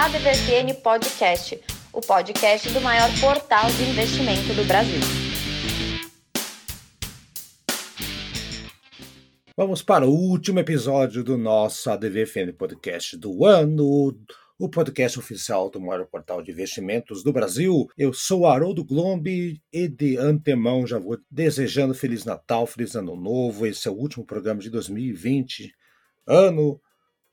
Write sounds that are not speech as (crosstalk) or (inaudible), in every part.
ADVFN Podcast, o podcast do maior portal de investimento do Brasil. Vamos para o último episódio do nosso ADVFN Podcast do ano, o podcast oficial do maior portal de investimentos do Brasil. Eu sou Haroldo Glombi e de antemão já vou desejando Feliz Natal, Feliz Ano Novo. Esse é o último programa de 2020, ano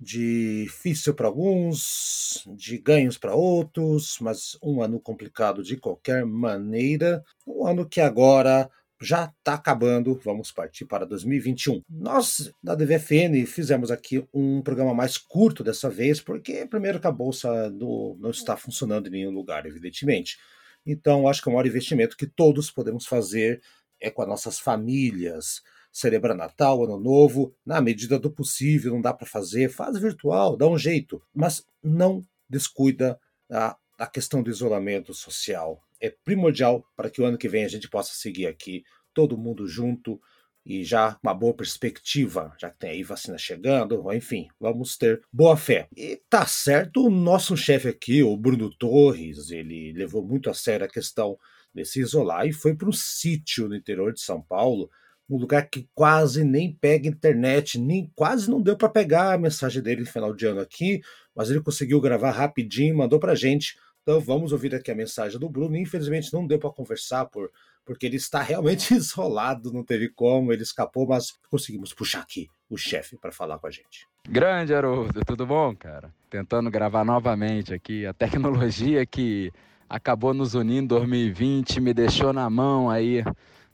difícil para alguns, de ganhos para outros, mas um ano complicado de qualquer maneira. Um ano que agora já está acabando, vamos partir para 2021. Nós, da DVFN, fizemos aqui um programa mais curto dessa vez, porque, primeiro, que a bolsa do, não está funcionando em nenhum lugar, evidentemente. Então, acho que o maior investimento que todos podemos fazer é com as nossas famílias. Celebrar Natal, Ano Novo, na medida do possível, não dá para fazer, faz virtual, dá um jeito, mas não descuida a, a questão do isolamento social é primordial para que o ano que vem a gente possa seguir aqui, todo mundo junto e já uma boa perspectiva, já que tem aí vacina chegando, enfim, vamos ter boa fé. E tá certo, o nosso chefe aqui, o Bruno Torres, ele levou muito a sério a questão de se isolar e foi para um sítio no interior de São Paulo, um lugar que quase nem pega internet, nem quase não deu para pegar a mensagem dele no final de ano aqui, mas ele conseguiu gravar rapidinho, mandou para gente então vamos ouvir aqui a mensagem do Bruno. Infelizmente não deu para conversar por porque ele está realmente (laughs) isolado, não teve como, ele escapou, mas conseguimos puxar aqui o chefe para falar com a gente. Grande Haroldo, tudo bom, cara? Tentando gravar novamente aqui a tecnologia que acabou nos unindo em 2020, me deixou na mão aí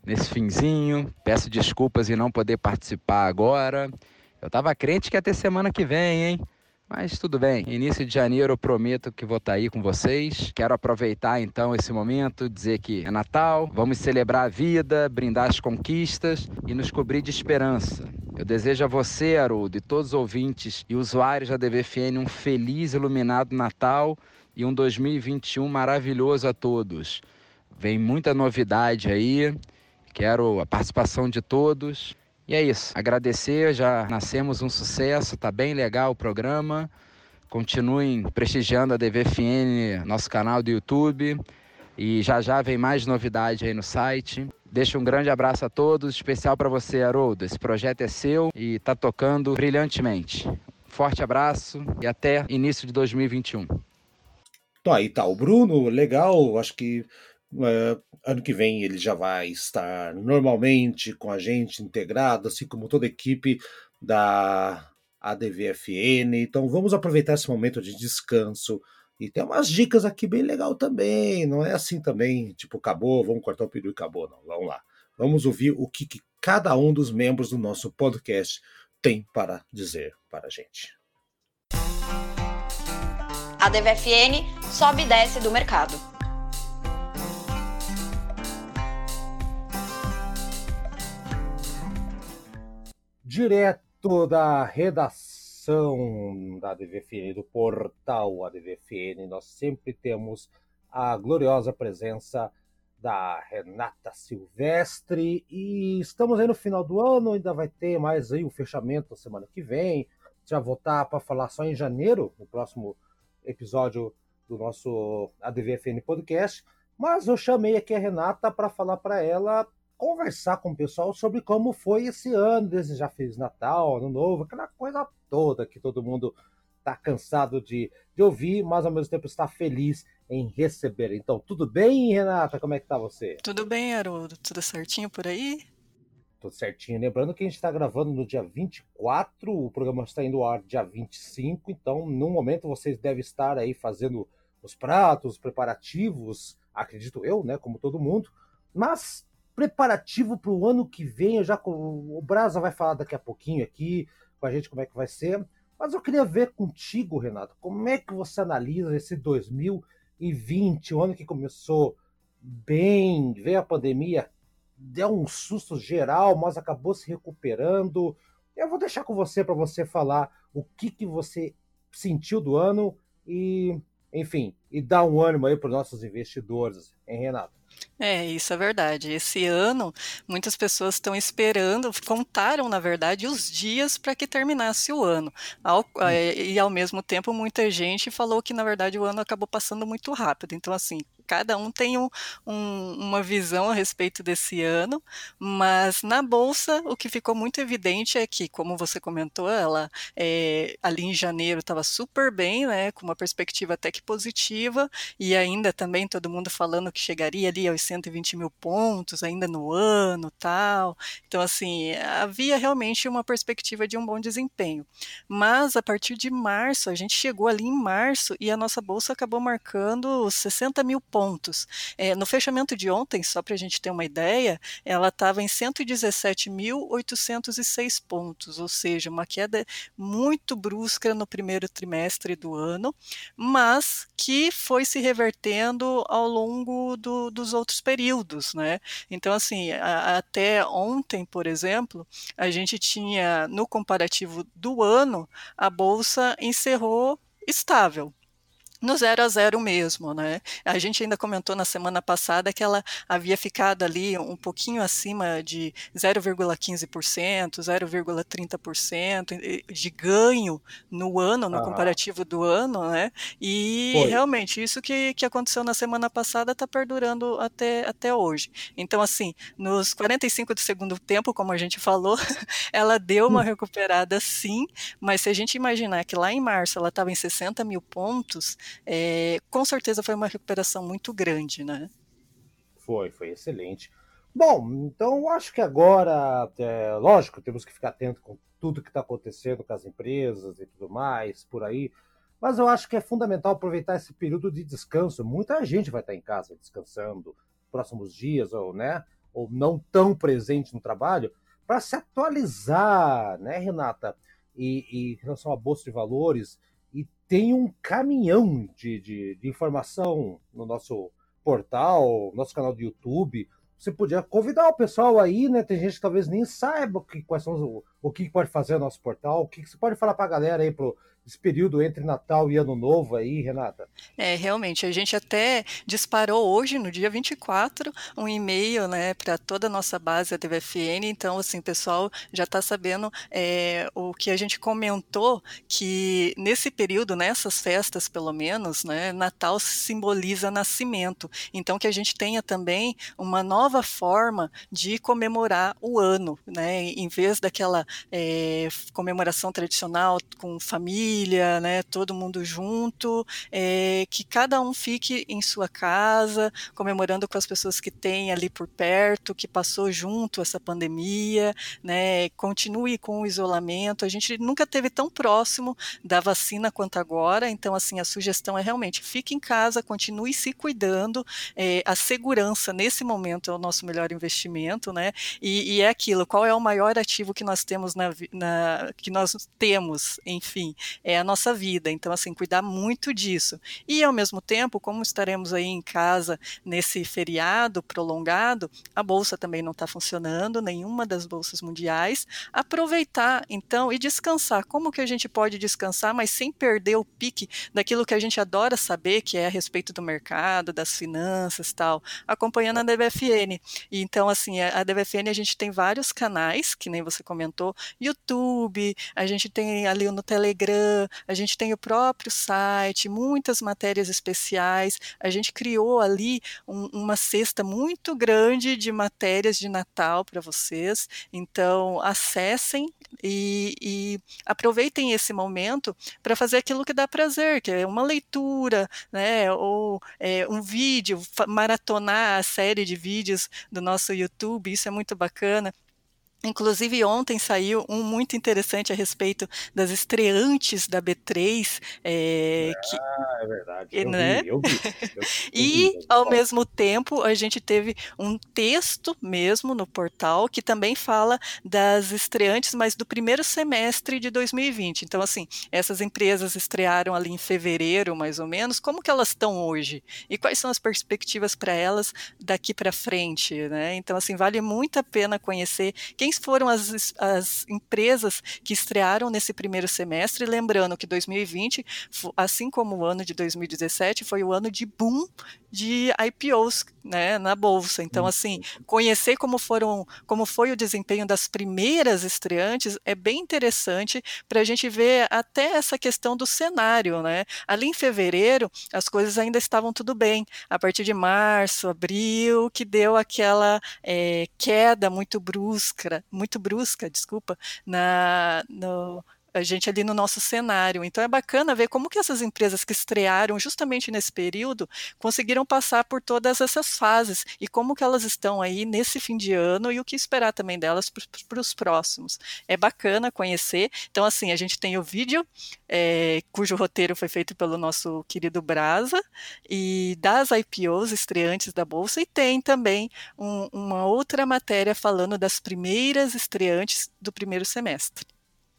nesse finzinho. Peço desculpas em não poder participar agora. Eu tava crente que ia ter semana que vem, hein? Mas tudo bem, início de janeiro eu prometo que vou estar tá aí com vocês. Quero aproveitar então esse momento, dizer que é Natal, vamos celebrar a vida, brindar as conquistas e nos cobrir de esperança. Eu desejo a você, Haroldo, e todos os ouvintes e usuários da DVFN um feliz, iluminado Natal e um 2021 maravilhoso a todos. Vem muita novidade aí, quero a participação de todos. E é isso. Agradecer, já nascemos um sucesso, tá bem legal o programa. Continuem prestigiando a DVFN, nosso canal do YouTube. E já já vem mais novidade aí no site. Deixo um grande abraço a todos, especial para você, Haroldo. Esse projeto é seu e está tocando brilhantemente. Forte abraço e até início de 2021. Então aí tá o Bruno, legal, acho que Uh, ano que vem ele já vai estar normalmente com a gente integrado, assim como toda a equipe da ADVFN. Então vamos aproveitar esse momento de descanso. E tem umas dicas aqui bem legal também. Não é assim também, tipo, acabou, vamos cortar o peru e acabou. Não, vamos lá. Vamos ouvir o que, que cada um dos membros do nosso podcast tem para dizer para a gente. A DVFN sobe e desce do mercado. Direto da redação da ADVFN, do portal ADVFN, nós sempre temos a gloriosa presença da Renata Silvestre. E estamos aí no final do ano, ainda vai ter mais aí o fechamento semana que vem, já voltar para falar só em janeiro, no próximo episódio do nosso ADVFN Podcast, mas eu chamei aqui a Renata para falar para ela conversar com o pessoal sobre como foi esse ano, desejar Feliz Natal, Ano Novo, aquela coisa toda que todo mundo está cansado de, de ouvir, mas ao mesmo tempo está feliz em receber. Então, tudo bem, Renata? Como é que tá você? Tudo bem, Haroldo. Tudo certinho por aí? Tudo certinho. Lembrando que a gente está gravando no dia 24, o programa está indo ao ar dia 25, então, no momento, vocês devem estar aí fazendo os pratos, os preparativos, acredito eu, né, como todo mundo, mas preparativo para o ano que vem. Eu já o Brasa vai falar daqui a pouquinho aqui com a gente como é que vai ser. Mas eu queria ver contigo, Renato, como é que você analisa esse 2020, o ano que começou bem, veio a pandemia, deu um susto geral, mas acabou se recuperando. Eu vou deixar com você para você falar o que, que você sentiu do ano e, enfim, e dar um ânimo aí para os nossos investidores, hein, Renato? É, isso é verdade. Esse ano, muitas pessoas estão esperando, contaram, na verdade, os dias para que terminasse o ano. Ao, hum. e, ao mesmo tempo, muita gente falou que, na verdade, o ano acabou passando muito rápido. Então, assim, cada um tem um, um, uma visão a respeito desse ano, mas na bolsa o que ficou muito evidente é que, como você comentou, ela é, ali em janeiro estava super bem, né, com uma perspectiva até que positiva, e ainda também todo mundo falando que chegaria ali aos 120 mil pontos ainda no ano, tal. Então, assim, havia realmente uma perspectiva de um bom desempenho. Mas a partir de março, a gente chegou ali em março e a nossa bolsa acabou marcando 60 mil pontos. É, no fechamento de ontem, só para a gente ter uma ideia, ela estava em 117.806 pontos, ou seja, uma queda muito brusca no primeiro trimestre do ano, mas que foi se revertendo ao longo do, dos outros períodos, né? Então, assim, a, até ontem, por exemplo, a gente tinha no comparativo do ano, a bolsa encerrou estável, no zero a zero mesmo, né? A gente ainda comentou na semana passada que ela havia ficado ali um pouquinho acima de 0,15%, 0,30% de ganho no ano, no ah. comparativo do ano, né? E Foi. realmente isso que, que aconteceu na semana passada está perdurando até, até hoje. Então, assim, nos 45 do segundo tempo, como a gente falou, (laughs) ela deu uma hum. recuperada sim, mas se a gente imaginar que lá em março ela estava em 60 mil pontos, é, com certeza foi uma recuperação muito grande, né? Foi, foi excelente. Bom, então acho que agora, é, lógico, temos que ficar atento com tudo que está acontecendo com as empresas e tudo mais por aí, mas eu acho que é fundamental aproveitar esse período de descanso. Muita gente vai estar em casa descansando próximos dias, ou, né, ou não tão presente no trabalho, para se atualizar, né, Renata? E, e em relação à Bolsa de Valores, tem um caminhão de, de, de, informação no nosso portal, nosso canal do YouTube. Você podia convidar o pessoal aí, né? Tem gente que talvez nem saiba o que, quais são os, o que pode fazer no nosso portal. O que, que você pode falar para a galera aí pro, esse período entre Natal e Ano Novo aí, Renata? É, realmente, a gente até disparou hoje, no dia 24, um e-mail né, para toda a nossa base, a DVFN, então, assim, o pessoal já está sabendo é, o que a gente comentou, que nesse período, nessas festas, pelo menos, né, Natal simboliza nascimento, então que a gente tenha também uma nova forma de comemorar o ano, né, em vez daquela é, comemoração tradicional com família, família, né, todo mundo junto, é, que cada um fique em sua casa, comemorando com as pessoas que tem ali por perto, que passou junto essa pandemia, né, continue com o isolamento. A gente nunca teve tão próximo da vacina quanto agora, então assim a sugestão é realmente fique em casa, continue se cuidando. É, a segurança nesse momento é o nosso melhor investimento, né? E, e é aquilo. Qual é o maior ativo que nós temos na, na que nós temos, enfim, é a nossa vida. Então, assim, cuidar muito disso. E, ao mesmo tempo, como estaremos aí em casa nesse feriado prolongado, a bolsa também não está funcionando, nenhuma das bolsas mundiais. Aproveitar, então, e descansar. Como que a gente pode descansar, mas sem perder o pique daquilo que a gente adora saber, que é a respeito do mercado, das finanças tal, acompanhando a DBFN. E, então, assim, a DBFN a gente tem vários canais, que nem você comentou, YouTube, a gente tem ali no Telegram, a gente tem o próprio site, muitas matérias especiais. A gente criou ali um, uma cesta muito grande de matérias de Natal para vocês. Então, acessem e, e aproveitem esse momento para fazer aquilo que dá prazer, que é uma leitura, né, ou é, um vídeo, maratonar a série de vídeos do nosso YouTube, isso é muito bacana. Inclusive, ontem saiu um muito interessante a respeito das estreantes da B3. É, ah, que, é verdade. Eu né? vi, eu vi, eu, (laughs) e, ao mesmo tempo, a gente teve um texto mesmo no portal que também fala das estreantes, mas do primeiro semestre de 2020. Então, assim, essas empresas estrearam ali em fevereiro, mais ou menos. Como que elas estão hoje? E quais são as perspectivas para elas daqui para frente? Né? Então, assim, vale muito a pena conhecer. Quem quem foram as, as empresas que estrearam nesse primeiro semestre, lembrando que 2020, assim como o ano de 2017, foi o ano de boom de IPOs né, na bolsa. Então, assim, conhecer como foram, como foi o desempenho das primeiras estreantes é bem interessante para a gente ver até essa questão do cenário, né? Ali em fevereiro as coisas ainda estavam tudo bem. A partir de março, abril, que deu aquela é, queda muito brusca, muito brusca, desculpa, na no, a gente ali no nosso cenário. Então é bacana ver como que essas empresas que estrearam justamente nesse período conseguiram passar por todas essas fases e como que elas estão aí nesse fim de ano e o que esperar também delas para os próximos. É bacana conhecer. Então assim a gente tem o vídeo é, cujo roteiro foi feito pelo nosso querido Brasa e das IPOs estreantes da bolsa e tem também um, uma outra matéria falando das primeiras estreantes do primeiro semestre.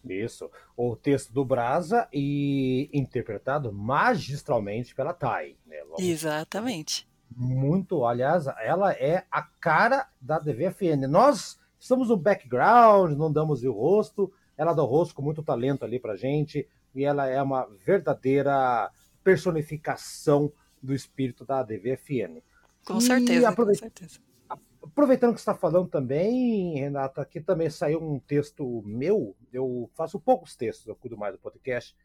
Isso. O texto do Brasa e interpretado magistralmente pela Thay. Né? Exatamente. Muito, aliás, ela é a cara da DVFN. Nós estamos no background, não damos o rosto. Ela dá o rosto com muito talento ali pra gente. E ela é uma verdadeira personificação do espírito da DVFN. Com certeza, com certeza Aproveitando que está falando também, Renata, aqui também saiu um texto meu. Eu faço poucos textos, eu cuido mais do podcast,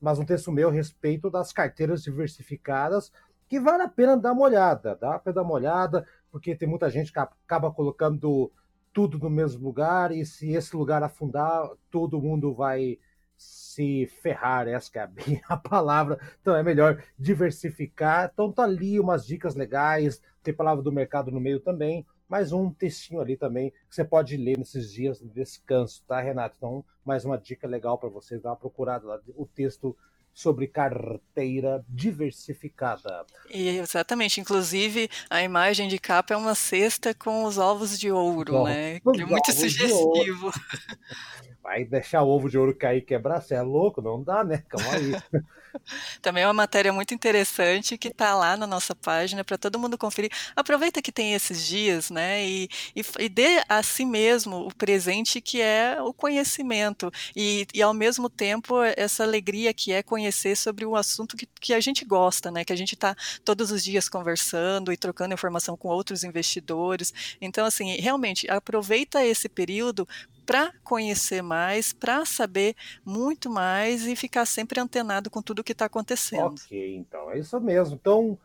mas um texto meu a respeito das carteiras diversificadas, que vale a pena dar uma olhada. Dá para dar uma olhada, porque tem muita gente que acaba colocando tudo no mesmo lugar, e se esse lugar afundar, todo mundo vai se ferrar, essa é a, (laughs) a palavra. Então é melhor diversificar. Então tá ali umas dicas legais, tem palavra do mercado no meio também mais um textinho ali também que você pode ler nesses dias de descanso, tá, Renato? Então, mais uma dica legal para você dar uma procurada lá, o texto sobre carteira diversificada. Exatamente, inclusive a imagem de capa é uma cesta com os ovos de ouro, né? Que é muito sugestivo. Vai deixar o ovo de ouro cair e quebrar, você é louco? Não dá, né? Calma aí. (laughs) Também é uma matéria muito interessante que está lá na nossa página para todo mundo conferir. Aproveita que tem esses dias, né? E, e, e, dê a si mesmo o presente que é o conhecimento. E, e ao mesmo tempo essa alegria que é conhecer sobre um assunto que, que a gente gosta, né? Que a gente está todos os dias conversando e trocando informação com outros investidores. Então, assim, realmente aproveita esse período para conhecer mais, para saber muito mais e ficar sempre antenado com tudo que está acontecendo. Ok, então é isso mesmo. Então,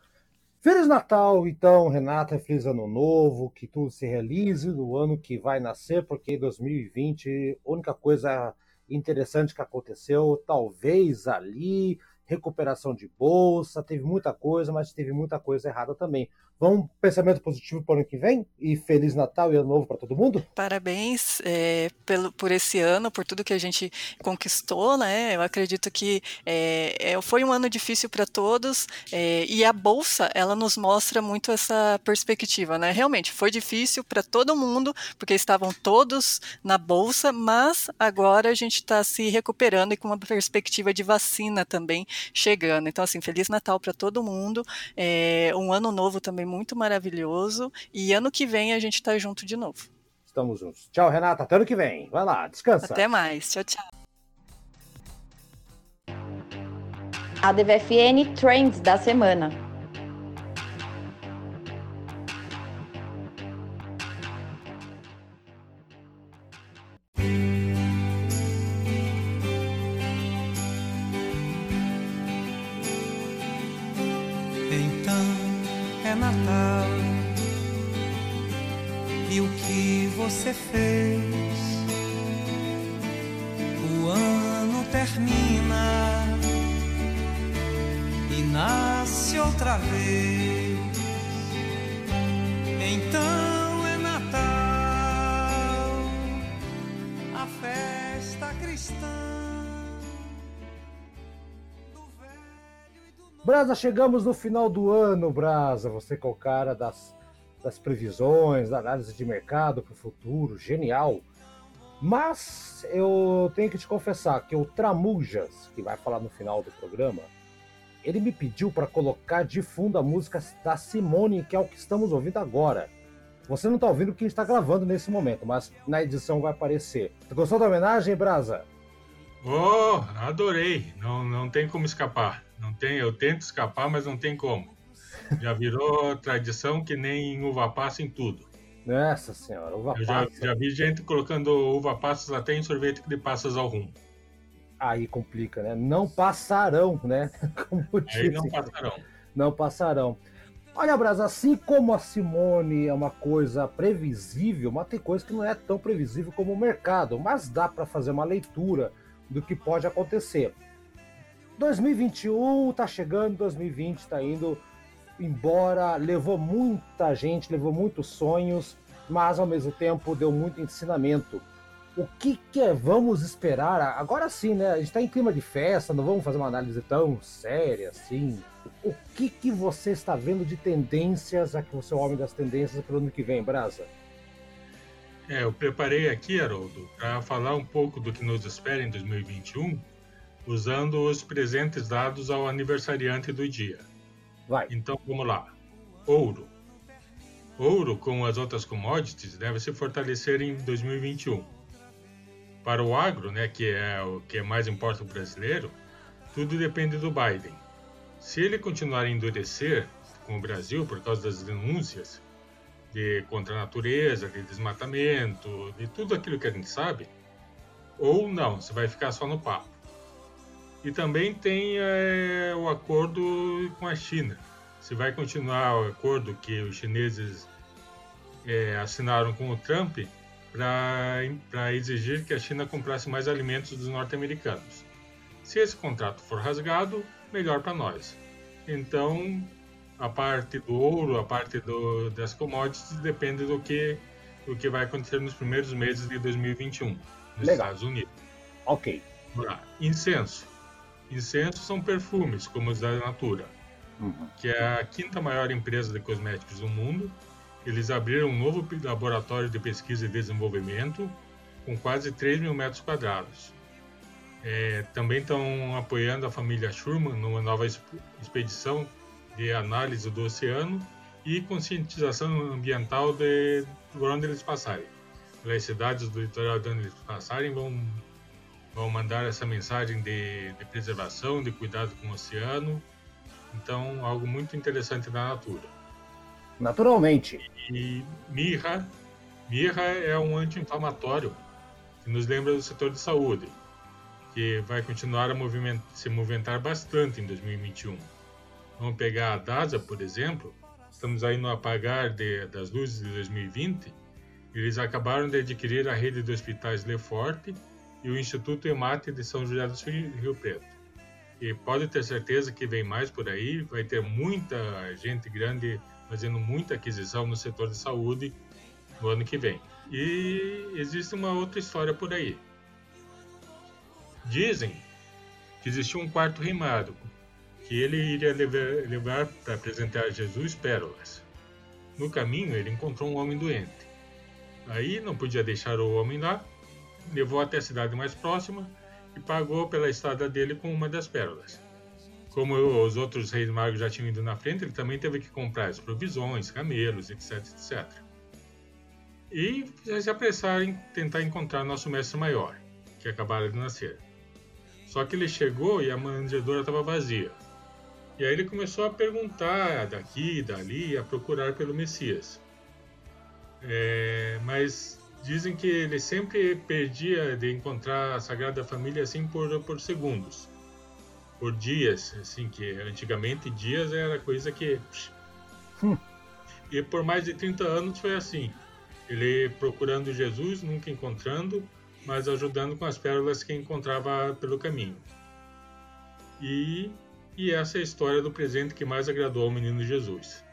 Feliz Natal, então, Renata, feliz Ano Novo, que tudo se realize no ano que vai nascer, porque 2020, a única coisa interessante que aconteceu, talvez ali, recuperação de bolsa, teve muita coisa, mas teve muita coisa errada também. Vamos pensamento positivo para o ano que vem? E Feliz Natal e Ano Novo para todo mundo? Parabéns é, pelo, por esse ano, por tudo que a gente conquistou, né? Eu acredito que é, é foi um ano difícil para todos é, e a Bolsa, ela nos mostra muito essa perspectiva, né? Realmente, foi difícil para todo mundo, porque estavam todos na Bolsa, mas agora a gente está se recuperando e com uma perspectiva de vacina também chegando. Então, assim, Feliz Natal para todo mundo, é, um ano novo também muito maravilhoso. E ano que vem a gente tá junto de novo. Estamos juntos. Tchau, Renata. Até ano que vem. Vai lá, descansa. Até mais. Tchau, tchau. A DVFN Trends da semana. Brasa, chegamos no final do ano, Brasa. Você que é o cara das das previsões, da análise de mercado para o futuro, genial. Mas eu tenho que te confessar que o Tramujas, que vai falar no final do programa, ele me pediu para colocar de fundo a música da Simone, que é o que estamos ouvindo agora. Você não está ouvindo porque gente está gravando nesse momento, mas na edição vai aparecer. Você gostou da homenagem, Brasa? Oh, adorei. Não, não tem como escapar. Não tem, eu tento escapar, mas não tem como. Já virou (laughs) tradição que nem uva passa em tudo. Nossa senhora, uva eu passa. Já, já vi gente colocando uva passas até em sorvete de passas ao rum. Aí complica, né? Não passarão, né? (laughs) Como Aí não passarão. Não passarão. Olha, Brasa, assim como a Simone é uma coisa previsível, mas tem coisa que não é tão previsível como o mercado, mas dá para fazer uma leitura do que pode acontecer. 2021 tá chegando, 2020 tá indo embora, levou muita gente, levou muitos sonhos, mas ao mesmo tempo deu muito ensinamento. O que, que é, vamos esperar? Agora sim, né? A gente está em clima de festa, não vamos fazer uma análise tão séria assim. O que, que você está vendo de tendências, aqui você é o homem das tendências para o ano que vem, Brasa? É, eu preparei aqui, Haroldo, para falar um pouco do que nos espera em 2021, usando os presentes dados ao aniversariante do dia. Vai. Então vamos lá. Ouro. Ouro, como as outras commodities, deve se fortalecer em 2021 para o agro, né, que é o que mais importa o brasileiro, tudo depende do Biden. Se ele continuar a endurecer com o Brasil por causa das denúncias de contra a natureza, de desmatamento, de tudo aquilo que a gente sabe, ou não, você vai ficar só no papo. E também tem é, o acordo com a China. Se vai continuar o acordo que os chineses é, assinaram com o Trump, para exigir que a China comprasse mais alimentos dos norte-americanos. Se esse contrato for rasgado, melhor para nós. Então, a parte do ouro, a parte do, das commodities, depende do que, que vai acontecer nos primeiros meses de 2021 nos Legal. Estados Unidos. Ok. Incenso. Incenso são perfumes, como os da Natura, uhum. que é a quinta maior empresa de cosméticos do mundo eles abriram um novo laboratório de pesquisa e desenvolvimento com quase 3 mil metros quadrados. É, também estão apoiando a família Schurman numa nova expedição de análise do oceano e conscientização ambiental de, de onde eles passarem. As cidades do litoral de onde eles passarem vão, vão mandar essa mensagem de, de preservação, de cuidado com o oceano. Então, algo muito interessante da natura. Naturalmente. E mirra, mirra é um anti-inflamatório que nos lembra do setor de saúde, que vai continuar a moviment se movimentar bastante em 2021. Vamos pegar a DASA, por exemplo, estamos aí no apagar de, das luzes de 2020, eles acabaram de adquirir a rede de hospitais Leforte e o Instituto Emate de São José do Rio Preto. E pode ter certeza que vem mais por aí, vai ter muita gente grande fazendo muita aquisição no setor de saúde no ano que vem. E existe uma outra história por aí. Dizem que existia um quarto mágico, que ele iria levar, levar para apresentar a Jesus pérolas. No caminho, ele encontrou um homem doente. Aí não podia deixar o homem lá, levou até a cidade mais próxima e pagou pela estada dele com uma das pérolas como os outros reis magos já tinham ido na frente, ele também teve que comprar as provisões, camelos, etc, etc. E se apressaram em tentar encontrar nosso mestre maior, que acabara de nascer. Só que ele chegou e a manjedoura estava vazia. E aí ele começou a perguntar daqui dali, a procurar pelo Messias. É, mas dizem que ele sempre perdia de encontrar a Sagrada Família assim por, por segundos por dias, assim, que antigamente dias era coisa que. Hum. E por mais de 30 anos foi assim. Ele procurando Jesus, nunca encontrando, mas ajudando com as pérolas que encontrava pelo caminho. E, e essa é a história do presente que mais agradou ao menino Jesus.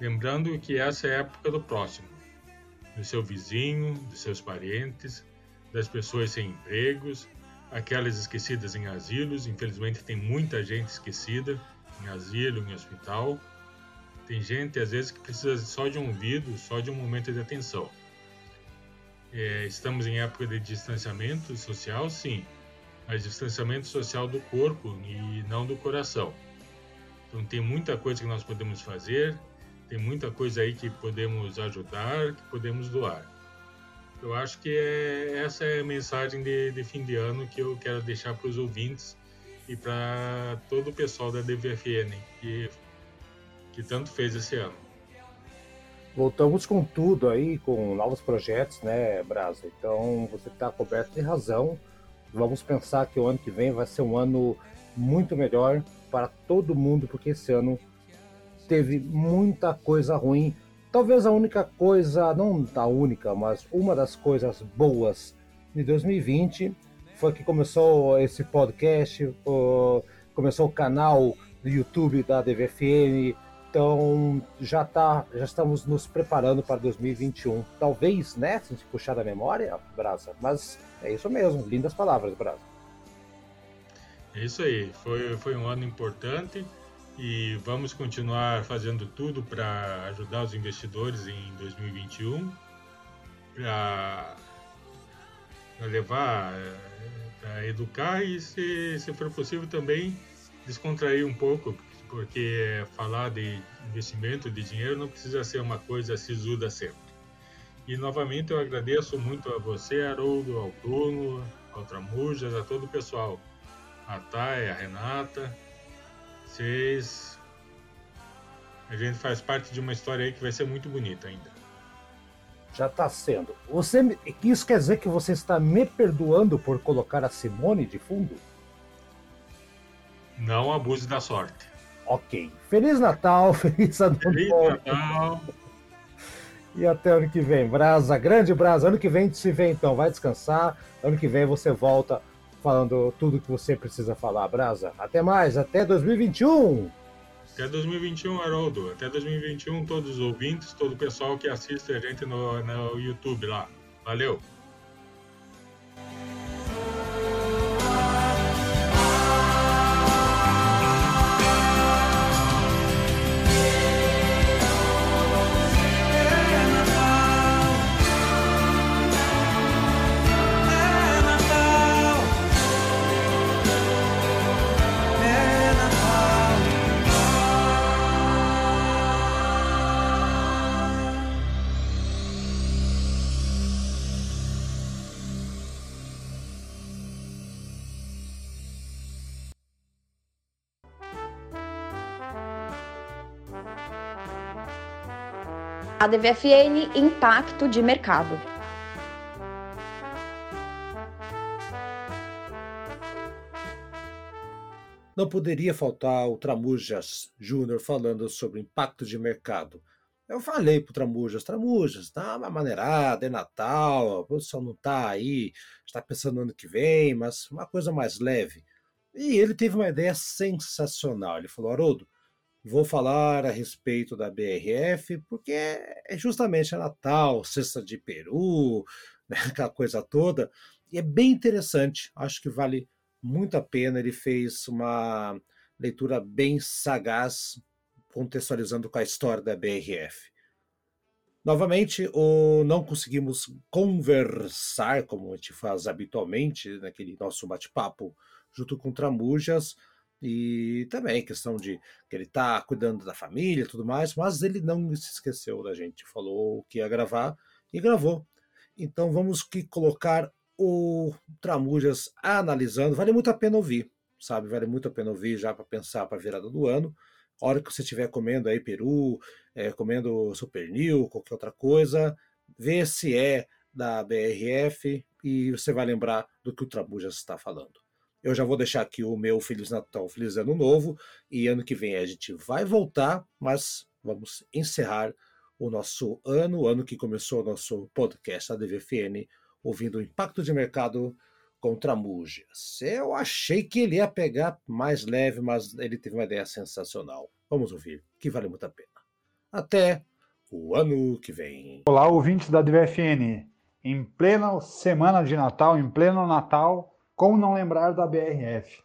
Lembrando que essa é a época do próximo, do seu vizinho, dos seus parentes, das pessoas sem empregos, aquelas esquecidas em asilos. Infelizmente, tem muita gente esquecida em asilo, em hospital. Tem gente, às vezes, que precisa só de um ouvido, só de um momento de atenção. É, estamos em época de distanciamento social, sim, mas distanciamento social do corpo e não do coração. Então, tem muita coisa que nós podemos fazer. Tem muita coisa aí que podemos ajudar, que podemos doar. Eu acho que é, essa é a mensagem de, de fim de ano que eu quero deixar para os ouvintes e para todo o pessoal da DVFN que, que tanto fez esse ano. Voltamos com tudo aí, com novos projetos, né, Brasa? Então você está coberto de razão. Vamos pensar que o ano que vem vai ser um ano muito melhor para todo mundo, porque esse ano teve muita coisa ruim. Talvez a única coisa, não a única, mas uma das coisas boas de 2020 foi que começou esse podcast, começou o canal do YouTube da DVFN, então já tá, já estamos nos preparando para 2021. Talvez, né, se a gente puxar da memória, Brasa, mas é isso mesmo, lindas palavras, Brasa. É isso aí, foi, foi um ano importante e vamos continuar fazendo tudo para ajudar os investidores em 2021, para levar, eh, para educar e, se, se for possível, também descontrair um pouco, porque falar de investimento, de dinheiro, não precisa ser uma coisa sisuda sempre. E novamente eu agradeço muito a você, Haroldo, ao Bruno, ao Tramujas, a todo o pessoal, a Thay, a Renata, vocês. A gente faz parte de uma história aí que vai ser muito bonita ainda. Já está sendo. Você, isso quer dizer que você está me perdoando por colocar a Simone de fundo? Não abuse da sorte. Ok. Feliz Natal, (laughs) feliz ano Feliz novo. Natal. E até ano que vem. Brasa, grande brasa. Ano que vem se vê então. Vai descansar. Ano que vem você volta falando tudo que você precisa falar, Brasa. Até mais, até 2021! Até 2021, Haroldo. Até 2021, todos os ouvintes, todo o pessoal que assiste a gente no, no YouTube lá. Valeu! A DVFN Impacto de Mercado. Não poderia faltar o Tramujas Júnior falando sobre impacto de mercado. Eu falei pro Tramujas, Tramujas, dá uma maneirada, é Natal, a produção não tá aí, está pensando no ano que vem, mas uma coisa mais leve. E ele teve uma ideia sensacional. Ele falou, Haroldo, vou falar a respeito da BRF, porque é justamente é Natal, cesta de peru, (laughs) né, aquela coisa toda, e é bem interessante, acho que vale muito a pena. Ele fez uma leitura bem sagaz, contextualizando com a história da BRF. Novamente, o, não conseguimos conversar como a gente faz habitualmente naquele nosso bate-papo junto com Tramujas, e também questão de que ele está cuidando da família e tudo mais, mas ele não se esqueceu da gente, falou que ia gravar e gravou. Então vamos que colocar o Tramujas analisando, vale muito a pena ouvir, sabe? Vale muito a pena ouvir já para pensar para a virada do ano. A hora que você estiver comendo aí peru, é, comendo seu pernil, qualquer outra coisa, vê se é da BRF e você vai lembrar do que o Tramujas está falando. Eu já vou deixar aqui o meu Feliz Natal, Feliz Ano Novo, e ano que vem a gente vai voltar, mas vamos encerrar o nosso ano, o ano que começou o nosso podcast, a DVFN, ouvindo o impacto de mercado com Tramujas. Eu achei que ele ia pegar mais leve, mas ele teve uma ideia sensacional. Vamos ouvir, que vale muito a pena. Até o ano que vem. Olá, ouvintes da DVFN. Em plena semana de Natal, em pleno Natal, como não lembrar da BRF?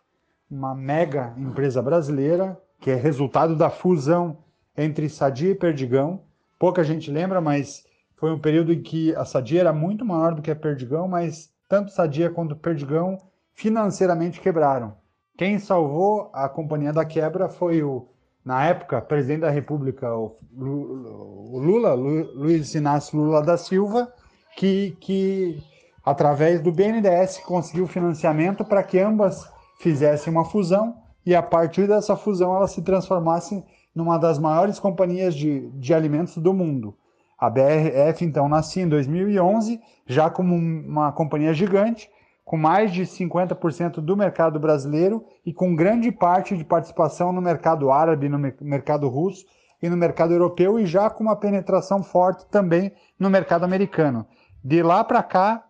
Uma mega empresa brasileira que é resultado da fusão entre Sadia e Perdigão. Pouca gente lembra, mas foi um período em que a Sadia era muito maior do que a Perdigão, mas tanto Sadia quanto Perdigão financeiramente quebraram. Quem salvou a companhia da quebra foi o na época, presidente da República, o Lula, Luiz Inácio Lula da Silva, que, que através do BNDES conseguiu financiamento para que ambas fizessem uma fusão e a partir dessa fusão ela se transformasse numa das maiores companhias de, de alimentos do mundo. A BRF então nascia em 2011, já como uma companhia gigante, com mais de 50% do mercado brasileiro e com grande parte de participação no mercado árabe, no mercado russo e no mercado europeu e já com uma penetração forte também no mercado americano. De lá para cá,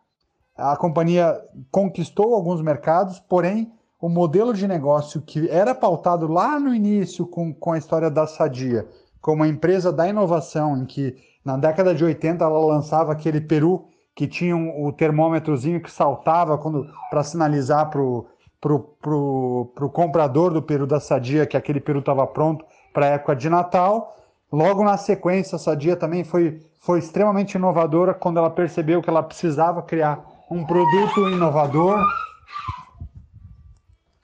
a companhia conquistou alguns mercados, porém o modelo de negócio que era pautado lá no início com, com a história da Sadia, como uma empresa da inovação, em que na década de 80 ela lançava aquele peru que tinha um, o termômetrozinho que saltava para sinalizar para o pro, pro, pro comprador do peru da Sadia que aquele peru estava pronto para a época de Natal. Logo na sequência, a Sadia também foi, foi extremamente inovadora quando ela percebeu que ela precisava criar um produto inovador.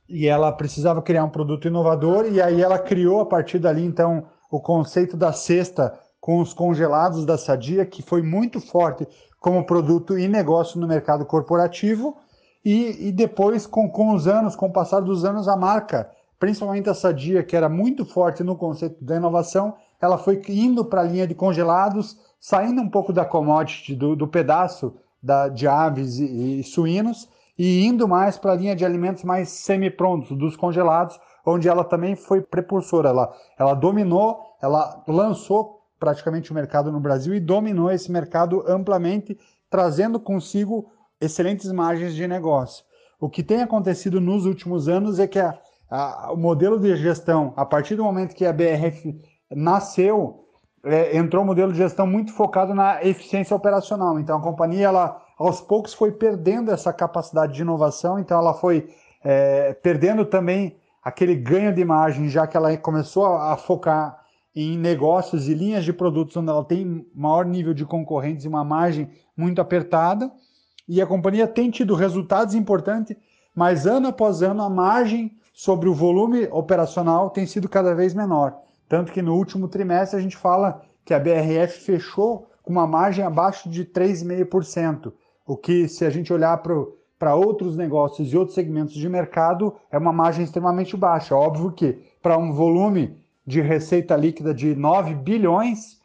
E ela precisava criar um produto inovador e aí ela criou a partir dali então o conceito da cesta com os congelados da Sadia que foi muito forte como produto e negócio no mercado corporativo e, e depois com, com os anos, com o passar dos anos a marca, principalmente a Sadia que era muito forte no conceito da inovação, ela foi indo para a linha de congelados, saindo um pouco da commodity do, do pedaço da, de aves e, e suínos e indo mais para a linha de alimentos mais semi-prontos, dos congelados, onde ela também foi precursora. Ela, ela dominou, ela lançou praticamente o mercado no Brasil e dominou esse mercado amplamente, trazendo consigo excelentes margens de negócio. O que tem acontecido nos últimos anos é que a, a, o modelo de gestão, a partir do momento que a BRF nasceu, é, entrou um modelo de gestão muito focado na eficiência operacional. Então a companhia ela aos poucos foi perdendo essa capacidade de inovação, então ela foi é, perdendo também aquele ganho de margem, já que ela começou a, a, focar em negócios e linhas de produtos onde ela tem maior nível de concorrentes e uma margem muito apertada. E a companhia tem tido resultados importantes, mas ano após ano a margem sobre o volume operacional tem sido cada vez menor. Tanto que no último trimestre a gente fala que a BRF fechou com uma margem abaixo de 3,5%. O que, se a gente olhar para outros negócios e outros segmentos de mercado, é uma margem extremamente baixa. Óbvio que para um volume de receita líquida de 9 bilhões,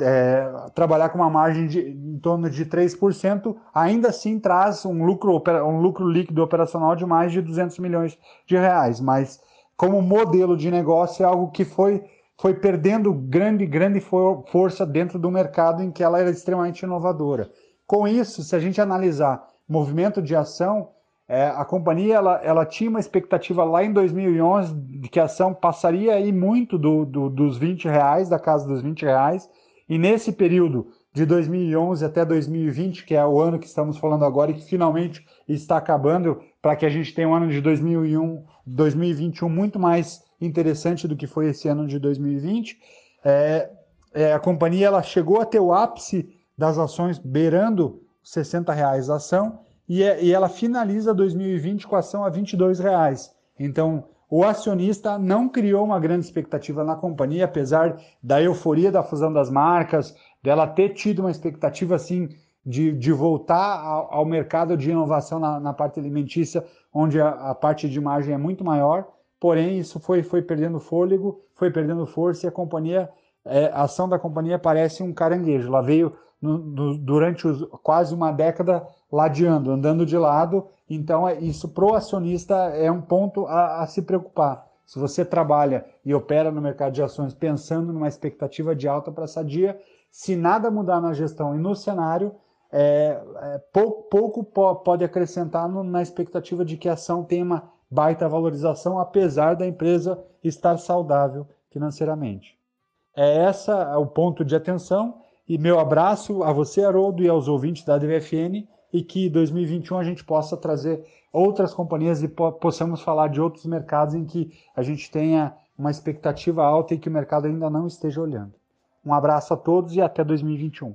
é, trabalhar com uma margem de em torno de 3%, ainda assim traz um lucro, um lucro líquido operacional de mais de 200 milhões de reais. Mas como modelo de negócio é algo que foi, foi perdendo grande, grande for, força dentro do mercado em que ela era extremamente inovadora. Com isso, se a gente analisar movimento de ação, é, a companhia ela, ela tinha uma expectativa lá em 2011 de que a ação passaria aí muito do, do, dos 20 reais, da casa dos 20 reais, e nesse período de 2011 até 2020, que é o ano que estamos falando agora e que finalmente está acabando, para que a gente tenha um ano de 2001, 2021 muito mais interessante do que foi esse ano de 2020, é, é, a companhia ela chegou a ter o ápice das ações beirando 60 reais a ação e, é, e ela finaliza 2020 com a ação a 22 reais. Então, o acionista não criou uma grande expectativa na companhia, apesar da euforia da fusão das marcas, dela ter tido uma expectativa assim de, de voltar ao, ao mercado de inovação na, na parte alimentícia, onde a, a, parte de margem é muito maior. Porém, isso foi, foi perdendo fôlego, foi perdendo força e a companhia, é, a ação da companhia parece um caranguejo. Ela veio no, no, durante os, quase uma década ladeando, andando de lado. Então, é, isso para o acionista é um ponto a, a, se preocupar. Se você trabalha e opera no mercado de ações pensando numa expectativa de alta para sadia, se nada mudar na gestão e no cenário, é, é, pouco, pouco, pode acrescentar no, na expectativa de que a ação tenha uma baita valorização, apesar da empresa estar saudável financeiramente. É essa o ponto de atenção e meu abraço a você, Haroldo, e aos ouvintes da DVFN, e que 2021 a gente possa trazer outras companhias e po possamos falar de outros mercados em que a gente tenha uma expectativa alta e que o mercado ainda não esteja olhando. Um abraço a todos e até 2021.